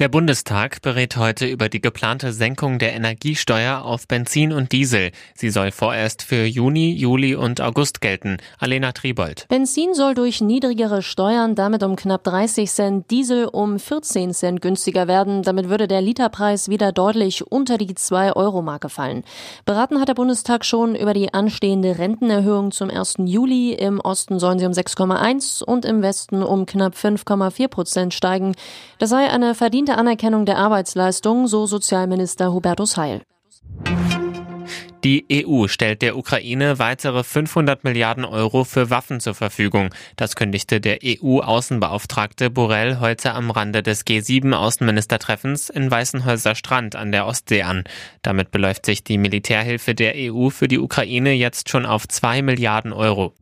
Der Bundestag berät heute über die geplante Senkung der Energiesteuer auf Benzin und Diesel. Sie soll vorerst für Juni, Juli und August gelten. Alena Tribold. Benzin soll durch niedrigere Steuern damit um knapp 30 Cent, Diesel um 14 Cent günstiger werden. Damit würde der Literpreis wieder deutlich unter die 2-Euro-Marke fallen. Beraten hat der Bundestag schon über die anstehende Rentenerhöhung zum 1. Juli. Im Osten sollen sie um 6,1 und im Westen um knapp 5,4 Prozent steigen. Das sei eine verdiente verdiente Anerkennung der Arbeitsleistung, so Sozialminister Hubertus Heil. Die EU stellt der Ukraine weitere 500 Milliarden Euro für Waffen zur Verfügung. Das kündigte der EU-Außenbeauftragte Borrell heute am Rande des G7-Außenministertreffens in Weißenhäuser Strand an der Ostsee an. Damit beläuft sich die Militärhilfe der EU für die Ukraine jetzt schon auf 2 Milliarden Euro.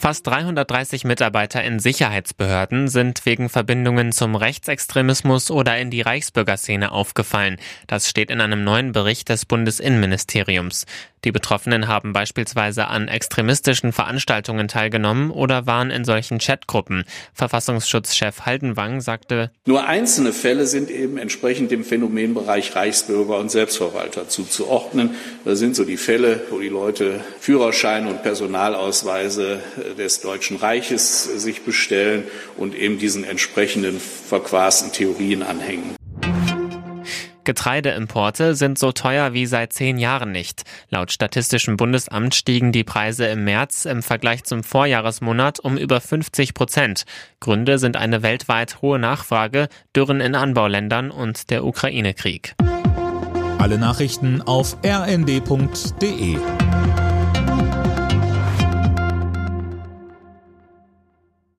Fast 330 Mitarbeiter in Sicherheitsbehörden sind wegen Verbindungen zum Rechtsextremismus oder in die Reichsbürgerszene aufgefallen. Das steht in einem neuen Bericht des Bundesinnenministeriums. Die Betroffenen haben beispielsweise an extremistischen Veranstaltungen teilgenommen oder waren in solchen Chatgruppen. Verfassungsschutzchef Haldenwang sagte, Nur einzelne Fälle sind eben entsprechend dem Phänomenbereich Reichsbürger und Selbstverwalter zuzuordnen. Da sind so die Fälle, wo die Leute Führerscheine und Personalausweise des Deutschen Reiches sich bestellen und eben diesen entsprechenden verquasten Theorien anhängen. Getreideimporte sind so teuer wie seit zehn Jahren nicht. Laut Statistischem Bundesamt stiegen die Preise im März im Vergleich zum Vorjahresmonat um über 50 Prozent. Gründe sind eine weltweit hohe Nachfrage, Dürren in Anbauländern und der Ukraine-Krieg. Alle Nachrichten auf rnd.de